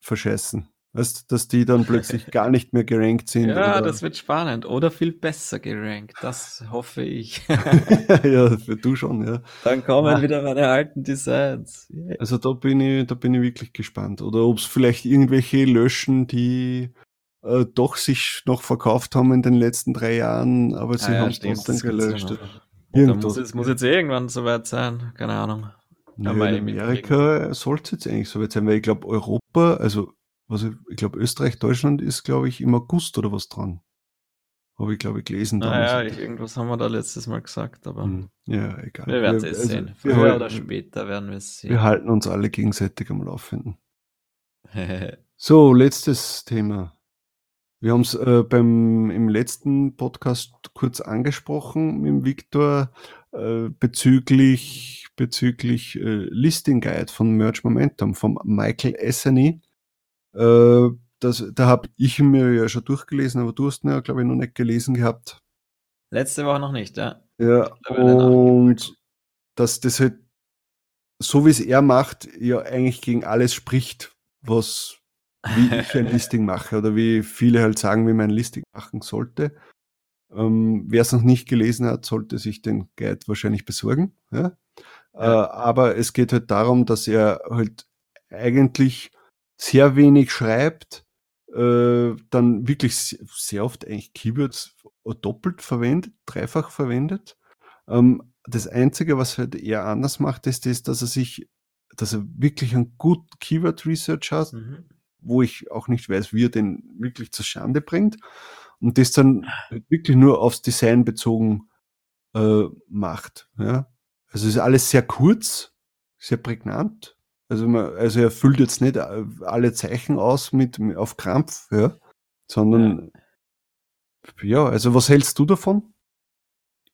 Speaker 1: verscheißen. Weißt, dass die dann plötzlich gar nicht mehr gerankt sind.
Speaker 2: Ja, oder? das wird spannend. Oder viel besser gerankt. Das hoffe ich.
Speaker 1: ja, für du schon, ja.
Speaker 2: Dann kommen ah. wieder meine alten Designs.
Speaker 1: Yeah. Also da bin ich, da bin ich wirklich gespannt. Oder ob es vielleicht irgendwelche löschen, die äh, doch sich noch verkauft haben in den letzten drei Jahren, aber sie ah, haben es trotzdem gelöscht.
Speaker 2: Muss, es muss jetzt irgendwann soweit sein, keine Ahnung.
Speaker 1: Ja, in Amerika sollte es jetzt eigentlich soweit sein, weil ich glaube, Europa, also was ich, glaube, Österreich, Deutschland ist, glaube ich, im August oder was dran. Habe ich, glaube ich, gelesen.
Speaker 2: Naja, ich, irgendwas haben wir da letztes Mal gesagt, aber. Hm,
Speaker 1: ja, egal.
Speaker 2: Wir werden es also, sehen. Früher halten, oder später werden wir es sehen.
Speaker 1: Wir halten uns alle gegenseitig am Laufenden. so, letztes Thema. Wir haben es äh, beim im letzten Podcast kurz angesprochen mit dem Viktor äh, bezüglich bezüglich äh, Listing Guide von Merge Momentum vom Michael Essany. Äh, das, da habe ich mir ja schon durchgelesen, aber du hast ihn ja, glaube ich, noch nicht gelesen gehabt.
Speaker 2: Letzte Woche noch nicht, ja.
Speaker 1: Ja, und dass das halt, so wie es er macht, ja eigentlich gegen alles spricht, was wie ich ein Listing mache oder wie viele halt sagen, wie man ein Listing machen sollte. Ähm, Wer es noch nicht gelesen hat, sollte sich den Guide wahrscheinlich besorgen. Ja? Ja. Äh, aber es geht halt darum, dass er halt eigentlich sehr wenig schreibt, äh, dann wirklich sehr oft eigentlich Keywords doppelt verwendet, dreifach verwendet. Ähm, das Einzige, was halt eher anders macht, ist, ist, dass er sich, dass er wirklich einen guten Keyword Research hat, mhm. wo ich auch nicht weiß, wie er den wirklich zur Schande bringt und das dann wirklich nur aufs Design bezogen äh, macht. Ja? Also es ist alles sehr kurz, sehr prägnant, also, man, also er füllt jetzt nicht äh, alle Zeichen aus mit auf Krampf, ja, sondern ja. ja, also was hältst du davon?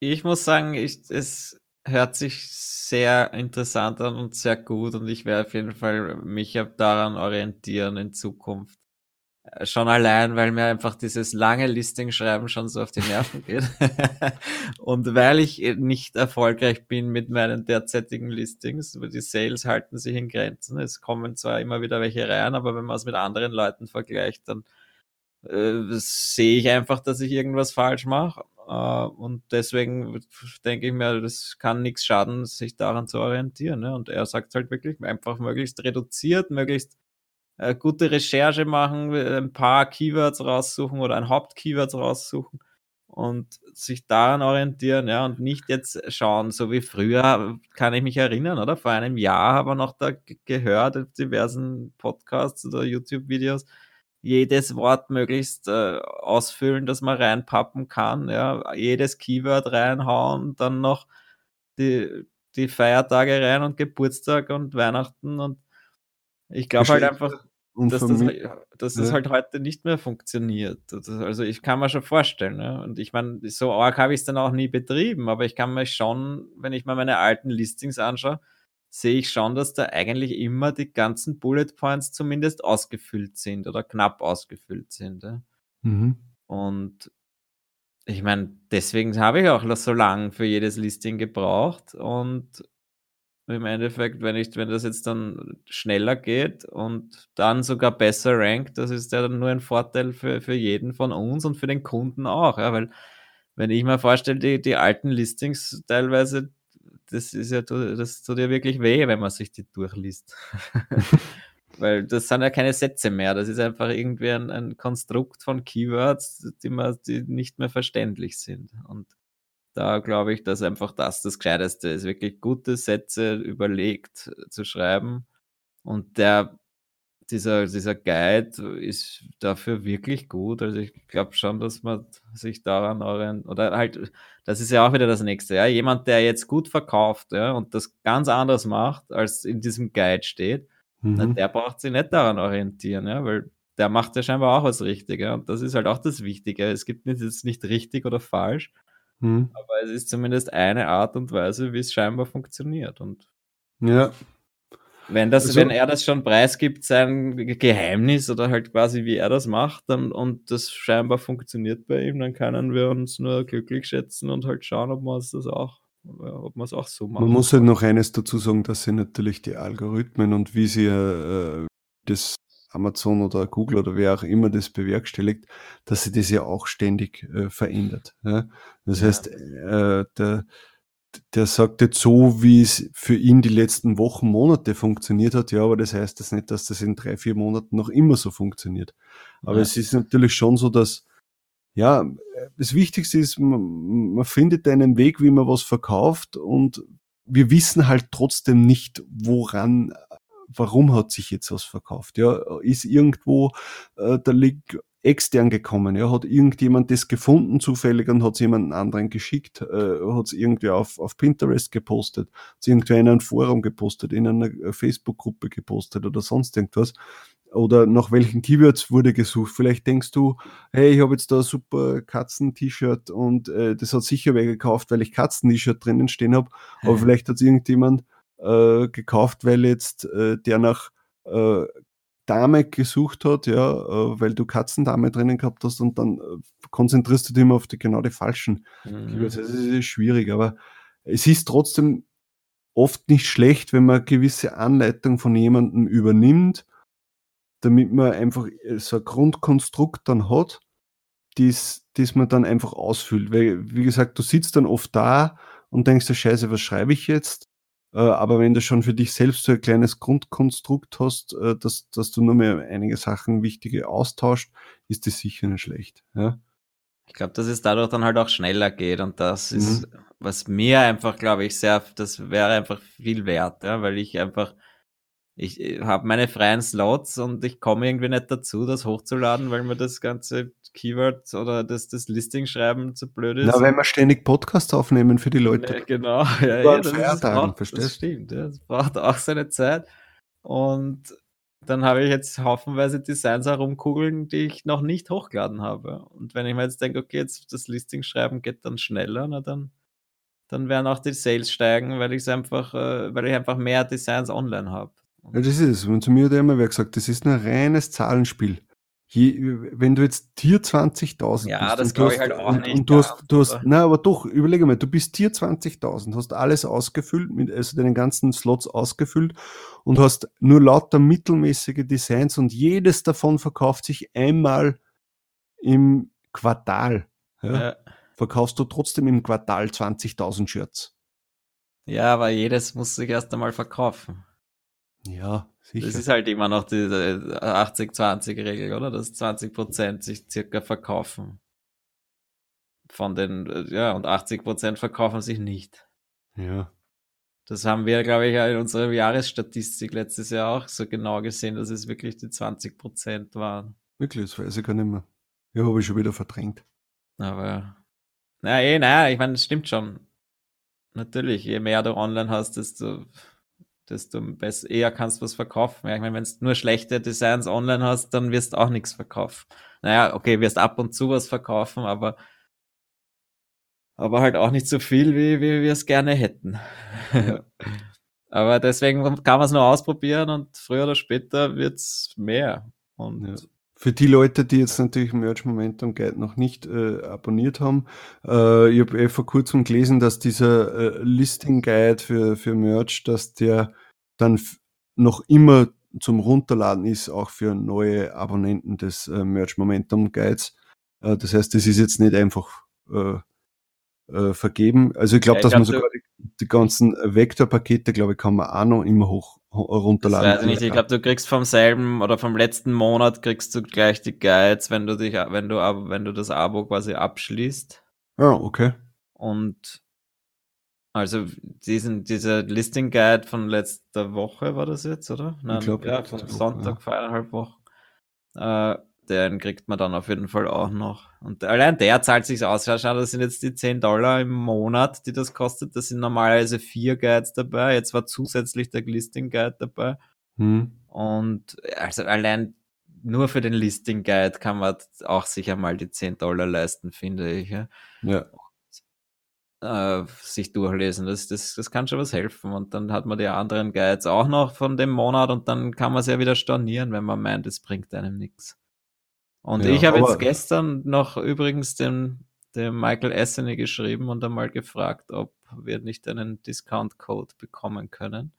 Speaker 2: Ich muss sagen, ich, es hört sich sehr interessant an und sehr gut und ich werde auf jeden Fall mich daran orientieren in Zukunft. Äh, schon allein, weil mir einfach dieses lange Listing-Schreiben schon so auf die Nerven geht. und weil ich nicht erfolgreich bin mit meinen derzeitigen Listings, die Sales halten sich in Grenzen. Es kommen zwar immer wieder welche rein, aber wenn man es mit anderen Leuten vergleicht, dann äh, sehe ich einfach, dass ich irgendwas falsch mache. Äh, und deswegen denke ich mir, das kann nichts schaden, sich daran zu orientieren. Ne? Und er sagt halt wirklich einfach möglichst reduziert, möglichst äh, gute Recherche machen, ein paar Keywords raussuchen oder ein Hauptkeyword raussuchen und sich daran orientieren, ja, und nicht jetzt schauen, so wie früher, kann ich mich erinnern, oder? Vor einem Jahr haben wir noch da gehört, in diversen Podcasts oder YouTube-Videos, jedes Wort möglichst äh, ausfüllen, dass man reinpappen kann, ja, jedes Keyword reinhauen, dann noch die, die Feiertage rein und Geburtstag und Weihnachten und ich glaube halt einfach, und dass, das, dass das halt heute nicht mehr funktioniert. Also ich kann mir schon vorstellen. Ne? Und ich meine, so arg habe ich es dann auch nie betrieben, aber ich kann mir schon, wenn ich mir meine alten Listings anschaue, sehe ich schon, dass da eigentlich immer die ganzen Bullet Points zumindest ausgefüllt sind oder knapp ausgefüllt sind. Ja? Mhm. Und ich meine, deswegen habe ich auch so lange für jedes Listing gebraucht und im Endeffekt, wenn ich, wenn das jetzt dann schneller geht und dann sogar besser rankt, das ist ja dann nur ein Vorteil für, für jeden von uns und für den Kunden auch. Ja, weil wenn ich mir vorstelle, die, die alten Listings teilweise, das ist ja, das tut ja wirklich weh, wenn man sich die durchliest. weil das sind ja keine Sätze mehr. Das ist einfach irgendwie ein, ein Konstrukt von Keywords, die, man, die nicht mehr verständlich sind. Und da glaube ich, dass einfach das das Gescheiteste ist, wirklich gute Sätze überlegt zu schreiben. Und der, dieser, dieser Guide ist dafür wirklich gut. Also ich glaube schon, dass man sich daran orientiert, oder halt, das ist ja auch wieder das nächste, ja. Jemand, der jetzt gut verkauft, ja, und das ganz anders macht, als in diesem Guide steht, mhm. na, der braucht sich nicht daran orientieren, ja, weil der macht ja scheinbar auch was Richtiges. Und das ist halt auch das Wichtige. Es gibt jetzt nicht richtig oder falsch, hm. Aber es ist zumindest eine Art und Weise, wie es scheinbar funktioniert. Und
Speaker 1: ja.
Speaker 2: Wenn, das, also, wenn er das schon preisgibt, sein Geheimnis oder halt quasi wie er das macht dann, und das scheinbar funktioniert bei ihm, dann können wir uns nur glücklich schätzen und halt schauen, ob wir uns das auch ob man es auch so
Speaker 1: macht. Man muss halt noch eines dazu sagen, dass sie natürlich die Algorithmen und wie sie äh, das Amazon oder Google oder wer auch immer das bewerkstelligt, dass sie das ja auch ständig äh, verändert. Ja? Das ja. heißt, äh, der, der sagt jetzt so, wie es für ihn die letzten Wochen, Monate funktioniert hat, ja, aber das heißt das nicht, dass das in drei, vier Monaten noch immer so funktioniert. Aber ja. es ist natürlich schon so, dass, ja, das Wichtigste ist, man, man findet einen Weg, wie man was verkauft und wir wissen halt trotzdem nicht, woran warum hat sich jetzt was verkauft? Ja, ist irgendwo äh, der Link extern gekommen? Ja, hat irgendjemand das gefunden zufällig und hat es jemanden anderen geschickt? Äh, hat es irgendwie auf, auf Pinterest gepostet? Hat es irgendwer in einem Forum gepostet, in einer äh, Facebook-Gruppe gepostet oder sonst irgendwas? Oder nach welchen Keywords wurde gesucht? Vielleicht denkst du, hey, ich habe jetzt da ein super Katzen-T-Shirt und äh, das hat sicher wer gekauft, weil ich Katzen-T-Shirt drinnen stehen habe. Aber vielleicht hat es irgendjemand äh, gekauft, weil jetzt äh, der nach äh, Dame gesucht hat, ja, äh, weil du Katzendame drinnen gehabt hast und dann äh, konzentrierst du dich immer auf die genau die falschen. Mhm. Das ist schwierig, aber es ist trotzdem oft nicht schlecht, wenn man gewisse Anleitung von jemandem übernimmt, damit man einfach äh, so ein Grundkonstrukt dann hat, das, das man dann einfach ausfüllt. Weil, wie gesagt, du sitzt dann oft da und denkst dir, scheiße, was schreibe ich jetzt? Äh, aber wenn du schon für dich selbst so ein kleines Grundkonstrukt hast, äh, dass, dass du nur mehr einige Sachen wichtige austauscht, ist das sicher nicht schlecht. Ja?
Speaker 2: Ich glaube, dass es dadurch dann halt auch schneller geht und das mhm. ist, was mir einfach, glaube ich, sehr, das wäre einfach viel wert, ja, weil ich einfach ich äh, habe meine freien Slots und ich komme irgendwie nicht dazu, das hochzuladen, weil mir das ganze Keyword oder das, das Listing schreiben zu blöd ist.
Speaker 1: Na, wenn wir ständig Podcasts aufnehmen für die Leute.
Speaker 2: Ja, genau, ja, ja das, ist auch, das stimmt, ja, das braucht auch seine Zeit. Und dann habe ich jetzt haufenweise Designs herumkugeln, die ich noch nicht hochgeladen habe. Und wenn ich mir jetzt denke, okay, jetzt das Listing schreiben geht dann schneller, na dann, dann werden auch die Sales steigen, weil ich einfach, äh, weil ich einfach mehr Designs online habe.
Speaker 1: Ja, das ist es. Und zu mir hat immer wer gesagt, das ist ein reines Zahlenspiel. Je, wenn du jetzt Tier 20.000
Speaker 2: ja, bist. das glaube ich halt auch
Speaker 1: und,
Speaker 2: nicht.
Speaker 1: Und du hast, du hast, na, aber doch, überlege mal, du bist Tier 20.000, hast alles ausgefüllt, mit, also deinen ganzen Slots ausgefüllt und hast nur lauter mittelmäßige Designs und jedes davon verkauft sich einmal im Quartal. Ja? Ja. Verkaufst du trotzdem im Quartal 20.000 Shirts.
Speaker 2: Ja, aber jedes muss sich erst einmal verkaufen.
Speaker 1: Ja,
Speaker 2: sicher. Das ist halt immer noch die 80-20-Regel, oder? Dass 20 Prozent sich circa verkaufen. Von den, ja, und 80 Prozent verkaufen sich nicht.
Speaker 1: Ja.
Speaker 2: Das haben wir, glaube ich, in unserer Jahresstatistik letztes Jahr auch so genau gesehen, dass es wirklich die 20 Prozent waren.
Speaker 1: Wirklich, das weiß ich gar nicht mehr. Ja, habe ich schon wieder verdrängt.
Speaker 2: Aber, na eh, naja, ich meine, das stimmt schon. Natürlich, je mehr du online hast, desto desto besser, eher kannst du was verkaufen. Ja, ich meine, wenn du nur schlechte Designs online hast, dann wirst du auch nichts verkaufen. Naja, okay, wirst ab und zu was verkaufen, aber, aber halt auch nicht so viel, wie, wie wir es gerne hätten. aber deswegen kann man es nur ausprobieren und früher oder später wird es mehr. Und ja.
Speaker 1: Für die Leute, die jetzt natürlich Merch Momentum Guide noch nicht äh, abonniert haben, äh, ich habe eh vor kurzem gelesen, dass dieser äh, Listing Guide für, für Merch, dass der dann noch immer zum Runterladen ist, auch für neue Abonnenten des äh, Merch Momentum Guides. Äh, das heißt, das ist jetzt nicht einfach äh, äh, vergeben. Also ich glaube, ja, dass glaub, man sogar die, die ganzen Vektorpakete, glaube ich, kann man auch noch immer hoch runterladen.
Speaker 2: Das weiß ich nicht. Ich glaube, du kriegst vom selben oder vom letzten Monat kriegst du gleich die Guides, wenn du dich, wenn du, wenn du das Abo quasi abschließt.
Speaker 1: Ja, okay.
Speaker 2: Und also diesen, dieser Listing Guide von letzter Woche war das jetzt, oder? Nein, ich glaube, ja, von Sonntag ja. vor eineinhalb Wochen. Äh, den kriegt man dann auf jeden Fall auch noch. Und allein der zahlt sich aus. Schau, das sind jetzt die 10 Dollar im Monat, die das kostet. Das sind normalerweise vier Guides dabei. Jetzt war zusätzlich der Listing Guide dabei. Hm. Und also allein nur für den Listing Guide kann man auch sicher mal die 10 Dollar leisten, finde ich. Ja.
Speaker 1: ja
Speaker 2: äh, sich durchlesen. Das, das, das kann schon was helfen. Und dann hat man die anderen Guides auch noch von dem Monat und dann kann man es ja wieder stornieren, wenn man meint, es bringt einem nichts. Und ja, ich habe jetzt gestern noch übrigens den dem Michael Esseny geschrieben und einmal gefragt, ob wir nicht einen Discount-Code bekommen können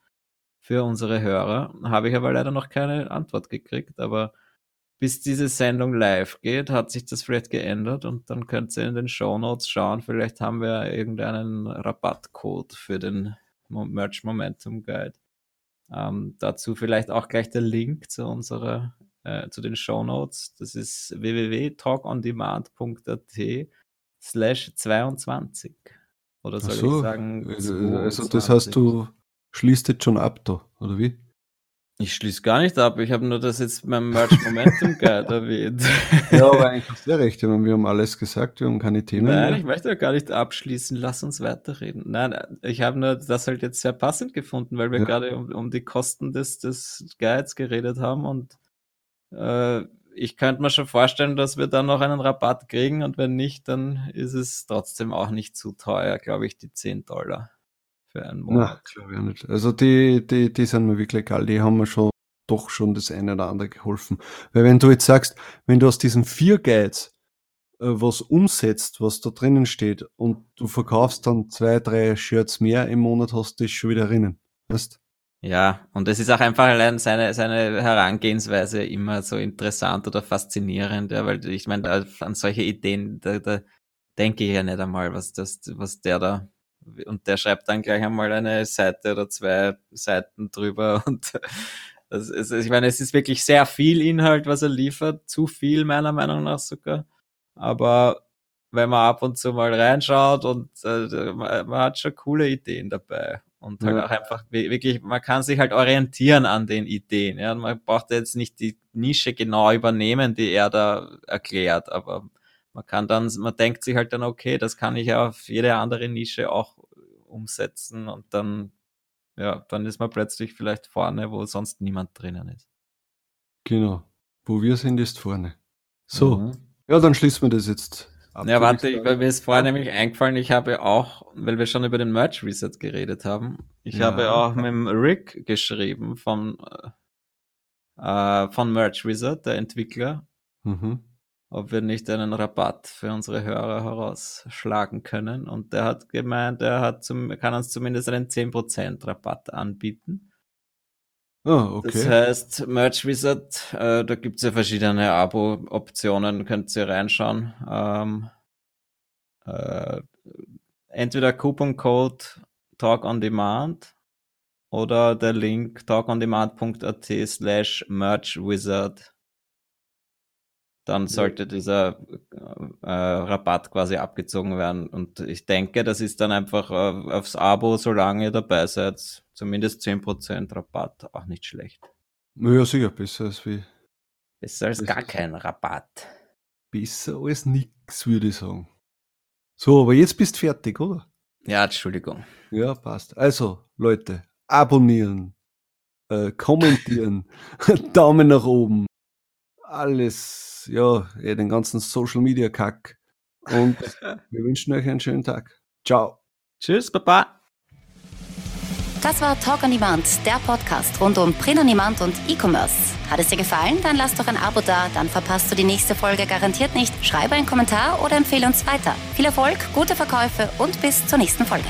Speaker 2: für unsere Hörer. Habe ich aber leider noch keine Antwort gekriegt, aber bis diese Sendung live geht, hat sich das vielleicht geändert und dann könnt ihr in den Show Notes schauen. Vielleicht haben wir irgendeinen Rabattcode für den Merch Momentum Guide. Ähm, dazu vielleicht auch gleich der Link zu unserer, äh, zu den Show Notes. Das ist www.talkondemand.at slash 22. Oder soll so, ich sagen?
Speaker 1: 22? Also das heißt, du schließt jetzt schon ab da, oder wie?
Speaker 2: Ich schließe gar nicht ab, ich habe nur das jetzt beim Merch Momentum Guide erwähnt.
Speaker 1: Ja, aber eigentlich hast du ja recht, wir haben alles gesagt, wir haben keine Themen
Speaker 2: Nein, mehr. ich möchte ja gar nicht abschließen, lass uns weiterreden. Nein, ich habe nur das halt jetzt sehr passend gefunden, weil wir ja. gerade um, um, die Kosten des, des Guides geredet haben und äh, ich könnte mir schon vorstellen, dass wir dann noch einen Rabatt kriegen und wenn nicht, dann ist es trotzdem auch nicht zu teuer, glaube ich, die 10 Dollar für einen Monat.
Speaker 1: Na, glaube ich nicht. Also die, die, die sind mir wirklich egal, die haben mir schon doch schon das eine oder andere geholfen. Weil wenn du jetzt sagst, wenn du aus diesen vier Guides äh, was umsetzt, was da drinnen steht und du verkaufst dann zwei, drei Shirts mehr im Monat, hast du das schon wieder drinnen. Weißt?
Speaker 2: Ja, und es ist auch einfach allein seine, seine Herangehensweise immer so interessant oder faszinierend, ja, weil ich meine, an solche Ideen, da, da denke ich ja nicht einmal, was das, was der da, und der schreibt dann gleich einmal eine Seite oder zwei Seiten drüber und das ist, ich meine, es ist wirklich sehr viel Inhalt, was er liefert, zu viel meiner Meinung nach sogar, aber wenn man ab und zu mal reinschaut und äh, man hat schon coole Ideen dabei und halt ja. auch einfach wirklich, man kann sich halt orientieren an den Ideen. Ja? Man braucht jetzt nicht die Nische genau übernehmen, die er da erklärt, aber man kann dann, man denkt sich halt dann, okay, das kann ich ja auf jede andere Nische auch umsetzen und dann, ja, dann ist man plötzlich vielleicht vorne, wo sonst niemand drinnen ist.
Speaker 1: Genau. Wo wir sind, ist vorne. So. Mhm. Ja, dann schließen wir das jetzt
Speaker 2: ja, warte, ich, weil mir ist vorher nämlich eingefallen, ich habe auch, weil wir schon über den Merch Reset geredet haben, ich ja. habe auch mit dem Rick geschrieben von, äh, von Merch Reset, der Entwickler, mhm. ob wir nicht einen Rabatt für unsere Hörer herausschlagen können. Und der hat gemeint, er hat zum, kann uns zumindest einen 10% Rabatt anbieten.
Speaker 1: Oh, okay.
Speaker 2: Das heißt, Merch Wizard, äh, da gibt's ja verschiedene Abo-Optionen, könnt ihr reinschauen. Ähm, äh, entweder Coupon-Code Talk on Demand oder der Link talkondemand.at slash Merch Wizard. Dann sollte dieser äh, Rabatt quasi abgezogen werden. Und ich denke, das ist dann einfach äh, aufs Abo, solange ihr dabei seid, zumindest 10% Rabatt, auch nicht schlecht.
Speaker 1: Ja, sicher, besser als wie.
Speaker 2: Besser als besser gar kein Rabatt.
Speaker 1: Besser als nix, würde ich sagen. So, aber jetzt bist du fertig, oder?
Speaker 2: Ja, Entschuldigung.
Speaker 1: Ja, passt. Also, Leute, abonnieren, äh, kommentieren, Daumen nach oben, alles, ja, eh, den ganzen Social Media Kack. Und wir wünschen euch einen schönen Tag. Ciao.
Speaker 2: Tschüss, Papa.
Speaker 3: Das war Talk on Demand, der Podcast rund um Print on Demand und E-Commerce. Hat es dir gefallen? Dann lass doch ein Abo da, dann verpasst du die nächste Folge garantiert nicht. Schreibe einen Kommentar oder empfehle uns weiter. Viel Erfolg, gute Verkäufe und bis zur nächsten Folge.